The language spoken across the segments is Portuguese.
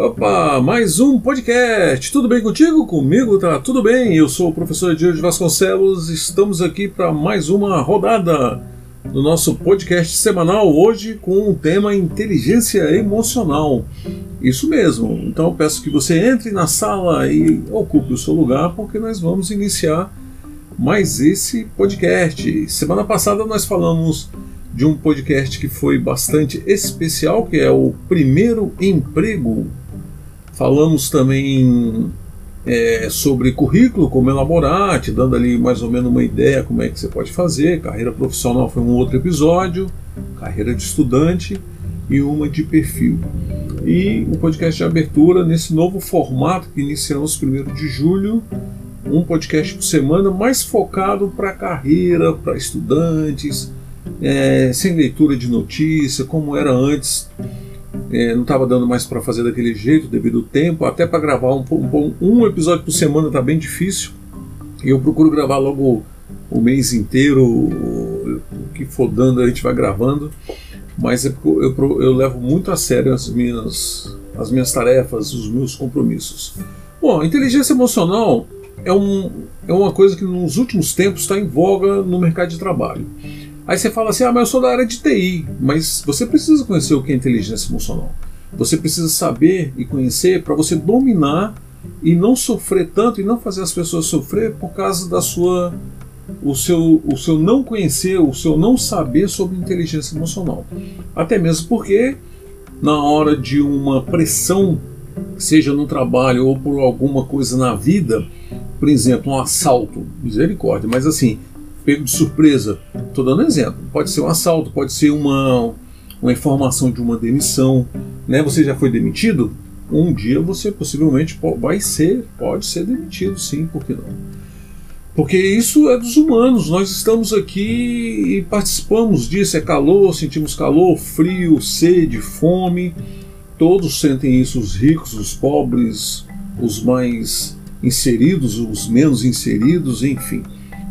Opa, mais um podcast. Tudo bem contigo? Comigo tá tudo bem. Eu sou o professor Diego Vasconcelos. Estamos aqui para mais uma rodada do nosso podcast semanal hoje com o tema inteligência emocional. Isso mesmo. Então peço que você entre na sala e ocupe o seu lugar porque nós vamos iniciar mais esse podcast. Semana passada nós falamos de um podcast que foi bastante especial, que é o primeiro emprego Falamos também é, sobre currículo, como elaborar, te dando ali mais ou menos uma ideia como é que você pode fazer. Carreira profissional foi um outro episódio, carreira de estudante e uma de perfil. E um podcast de abertura nesse novo formato que iniciamos 1 de julho, um podcast por semana mais focado para carreira, para estudantes, é, sem leitura de notícia, como era antes é, não estava dando mais para fazer daquele jeito devido ao tempo, até para gravar um, um, um, episódio por semana está bem difícil. E eu procuro gravar logo o mês inteiro, o que for dando a gente vai gravando, mas é eu, eu, eu levo muito a sério as minhas, as minhas tarefas, os meus compromissos. Bom, inteligência emocional é, um, é uma coisa que nos últimos tempos está em voga no mercado de trabalho. Aí você fala assim: ah, mas eu sou da área de TI. Mas você precisa conhecer o que é inteligência emocional. Você precisa saber e conhecer para você dominar e não sofrer tanto e não fazer as pessoas sofrer por causa da sua o seu, o seu não conhecer, o seu não saber sobre inteligência emocional. Até mesmo porque na hora de uma pressão, seja no trabalho ou por alguma coisa na vida, por exemplo, um assalto, misericórdia, mas assim, pego de surpresa. Estou dando exemplo. Pode ser um assalto, pode ser uma, uma informação de uma demissão. Né? Você já foi demitido? Um dia você possivelmente vai ser, pode ser demitido, sim, por que não? Porque isso é dos humanos, nós estamos aqui e participamos disso. É calor, sentimos calor, frio, sede, fome. Todos sentem isso, os ricos, os pobres, os mais inseridos, os menos inseridos, enfim.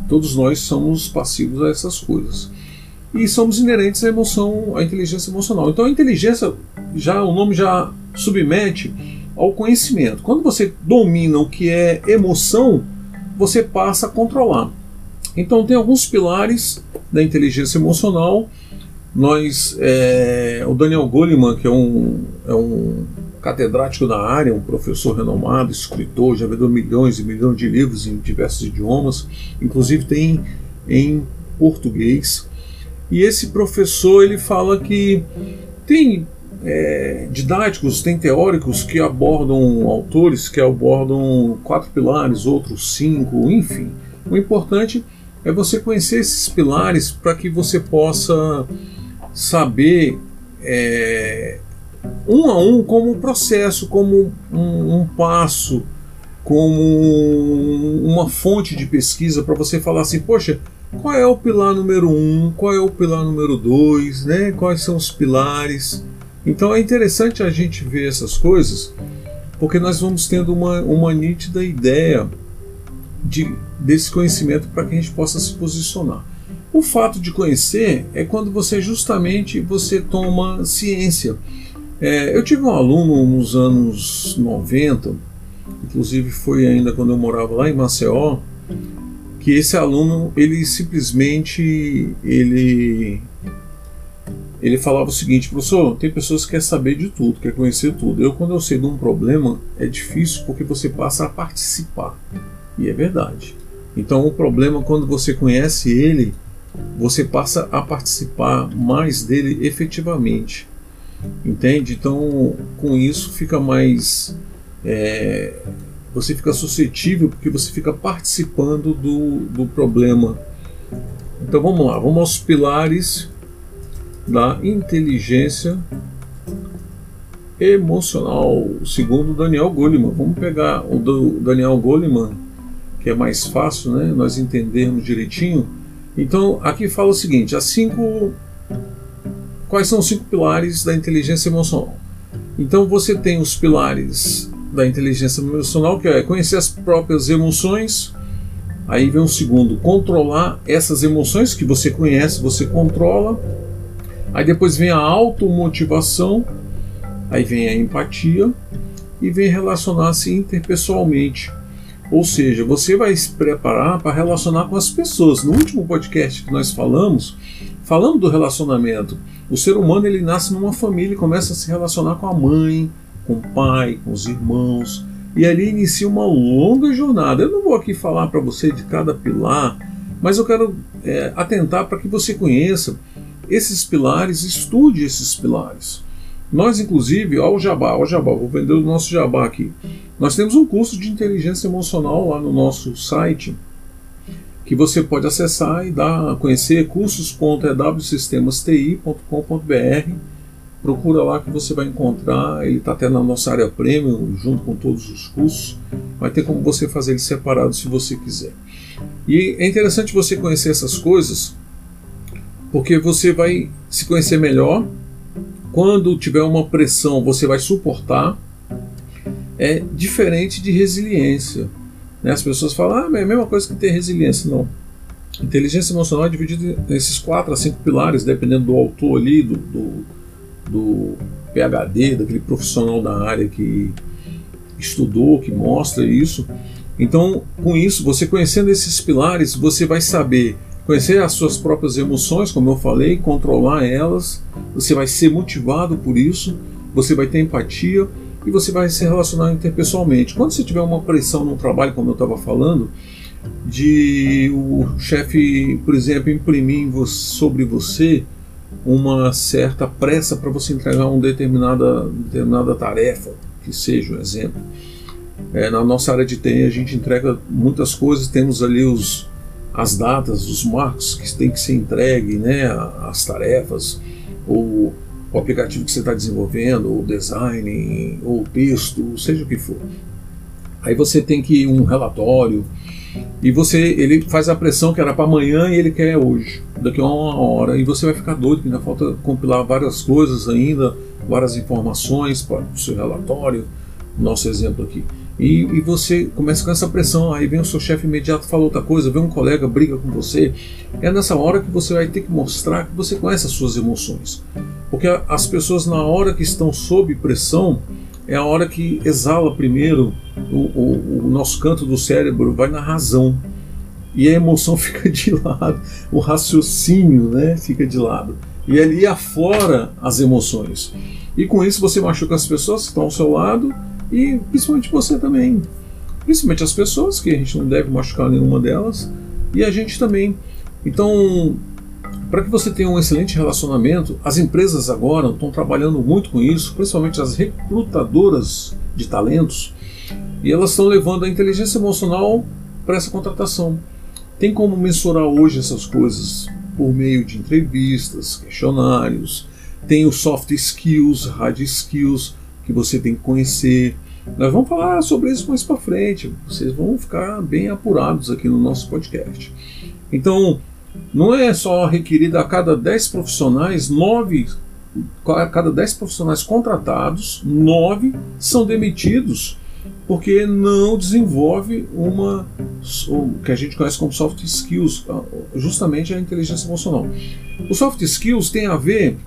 Todos nós somos passivos a essas coisas. E somos inerentes à emoção, à inteligência emocional. Então a inteligência, já o nome já submete ao conhecimento. Quando você domina o que é emoção, você passa a controlar. Então tem alguns pilares da inteligência emocional. Nós, é, o Daniel Goleman, que é um, é um catedrático da área, um professor renomado, escritor, já vendeu milhões e milhões de livros em diversos idiomas, inclusive tem em português. E esse professor ele fala que tem é, didáticos, tem teóricos que abordam autores que abordam quatro pilares, outros cinco, enfim. O importante é você conhecer esses pilares para que você possa saber é, um a um como um processo, como um, um passo, como uma fonte de pesquisa para você falar assim, poxa, qual é o pilar número um, qual é o pilar número dois, né? Quais são os pilares? Então é interessante a gente ver essas coisas, porque nós vamos tendo uma, uma nítida ideia de, desse conhecimento para que a gente possa se posicionar. O fato de conhecer é quando você justamente você toma ciência. É, eu tive um aluno nos anos 90, inclusive foi ainda quando eu morava lá em Maceió, que esse aluno ele simplesmente ele ele falava o seguinte, professor, tem pessoas que querem saber de tudo, quer conhecer tudo. Eu quando eu sei de um problema é difícil porque você passa a participar e é verdade. Então o problema quando você conhece ele, você passa a participar mais dele efetivamente. Entende? Então, com isso fica mais. É, você fica suscetível porque você fica participando do, do problema. Então vamos lá, vamos aos pilares da inteligência emocional, segundo Daniel Goleman. Vamos pegar o do Daniel Goleman, que é mais fácil, né? Nós entendermos direitinho. Então aqui fala o seguinte: as cinco quais são os cinco pilares da inteligência emocional? Então você tem os pilares da inteligência emocional, que é conhecer as próprias emoções. Aí vem o segundo, controlar essas emoções que você conhece, você controla. Aí depois vem a automotivação, aí vem a empatia e vem relacionar-se interpessoalmente. Ou seja, você vai se preparar para relacionar com as pessoas. No último podcast que nós falamos, falando do relacionamento, o ser humano ele nasce numa família e começa a se relacionar com a mãe, com o pai, com os irmãos, e ali inicia uma longa jornada. Eu não vou aqui falar para você de cada pilar, mas eu quero é, atentar para que você conheça esses pilares, estude esses pilares. Nós, inclusive, ao Jabá, ao Jabá, vou vender o nosso Jabá aqui. Nós temos um curso de inteligência emocional lá no nosso site que você pode acessar e dar, conhecer cursos.ewsistemasti.com.br procura lá que você vai encontrar. Ele está até na nossa área premium, junto com todos os cursos. Vai ter como você fazer ele separado se você quiser. E é interessante você conhecer essas coisas, porque você vai se conhecer melhor. Quando tiver uma pressão, você vai suportar. É diferente de resiliência. Né? As pessoas falam, ah, é a mesma coisa que ter resiliência. Não. Inteligência emocional é dividida nesses quatro a cinco pilares, dependendo do autor ali, do, do do PhD, daquele profissional da área que estudou, que mostra isso. Então, com isso, você conhecendo esses pilares, você vai saber conhecer as suas próprias emoções, como eu falei, controlar elas, você vai ser motivado por isso, você vai ter empatia e você vai se relacionar interpessoalmente. Quando você tiver uma pressão no trabalho, como eu estava falando, de o chefe, por exemplo, imprimir sobre você uma certa pressa para você entregar uma determinada, determinada tarefa, que seja um exemplo. É, na nossa área de TI a gente entrega muitas coisas, temos ali os, as datas, os marcos que tem que ser entregue, né, as tarefas, ou o aplicativo que você está desenvolvendo, ou design, ou texto, seja o que for. Aí você tem que um relatório, e você ele faz a pressão que era para amanhã e ele quer hoje, daqui a uma hora, e você vai ficar doido, que ainda falta compilar várias coisas ainda, várias informações para o seu relatório, nosso exemplo aqui. E, e, você começa com essa pressão, aí vem o seu chefe imediato fala outra coisa, vem um colega briga com você. É nessa hora que você vai ter que mostrar que você conhece as suas emoções. Porque as pessoas, na hora que estão sob pressão, é a hora que exala primeiro o, o, o nosso canto do cérebro, vai na razão. E a emoção fica de lado, o raciocínio né, fica de lado. E ali aflora as emoções. E com isso você machuca as pessoas que estão ao seu lado e principalmente você também. Principalmente as pessoas, que a gente não deve machucar nenhuma delas, e a gente também. Então, para que você tenha um excelente relacionamento, as empresas agora estão trabalhando muito com isso, principalmente as recrutadoras de talentos, e elas estão levando a inteligência emocional para essa contratação. Tem como mensurar hoje essas coisas por meio de entrevistas, questionários, tem os soft skills, hard skills que você tem que conhecer. Nós vamos falar sobre isso mais para frente. Vocês vão ficar bem apurados aqui no nosso podcast. Então, não é só requerida a cada 10 profissionais, 9 a cada 10 profissionais contratados, 9 são demitidos porque não desenvolve uma o que a gente conhece como soft skills, justamente a inteligência emocional. O soft skills tem a ver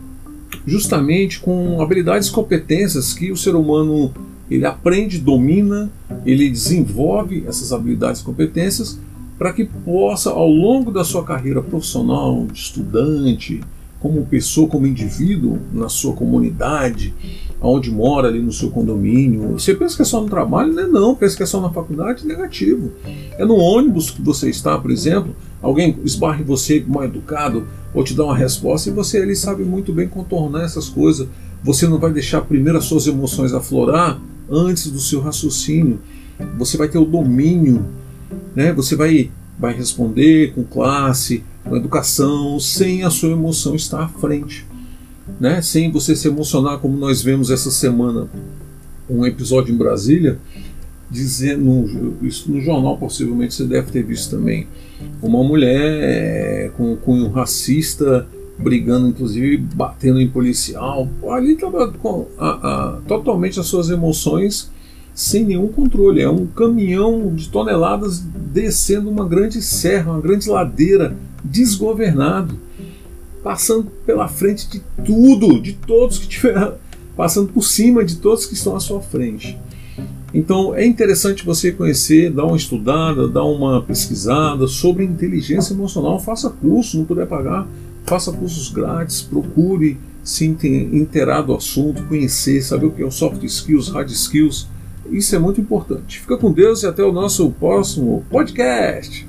justamente com habilidades e competências que o ser humano ele aprende, domina, ele desenvolve essas habilidades e competências para que possa, ao longo da sua carreira profissional, de estudante, como pessoa, como indivíduo, na sua comunidade, onde mora ali no seu condomínio. Você pensa que é só no trabalho? Não é não, pensa que é só na faculdade? Negativo. É no ônibus que você está, por exemplo, alguém esbarre você mal educado ou te dá uma resposta e você ali sabe muito bem contornar essas coisas. Você não vai deixar primeiro as suas emoções aflorar antes do seu raciocínio. você vai ter o domínio, né? Você vai vai responder com classe, com educação, sem a sua emoção estar à frente, né? Sem você se emocionar como nós vemos essa semana um episódio em Brasília dizendo isso no jornal possivelmente você deve ter visto também. Uma mulher é, com cunho racista brigando inclusive batendo em policial. Ali estava com a, a, totalmente as suas emoções sem nenhum controle. É um caminhão de toneladas descendo uma grande serra uma grande ladeira desgovernado. Passando pela frente de tudo de todos que tiver passando por cima de todos que estão à sua frente então é interessante você conhecer, dar uma estudada, dar uma pesquisada sobre inteligência emocional. Faça curso, não puder pagar, faça cursos grátis, procure se inteirar do assunto, conhecer, saber o que é o soft skills, hard skills. Isso é muito importante. Fica com Deus e até o nosso próximo podcast.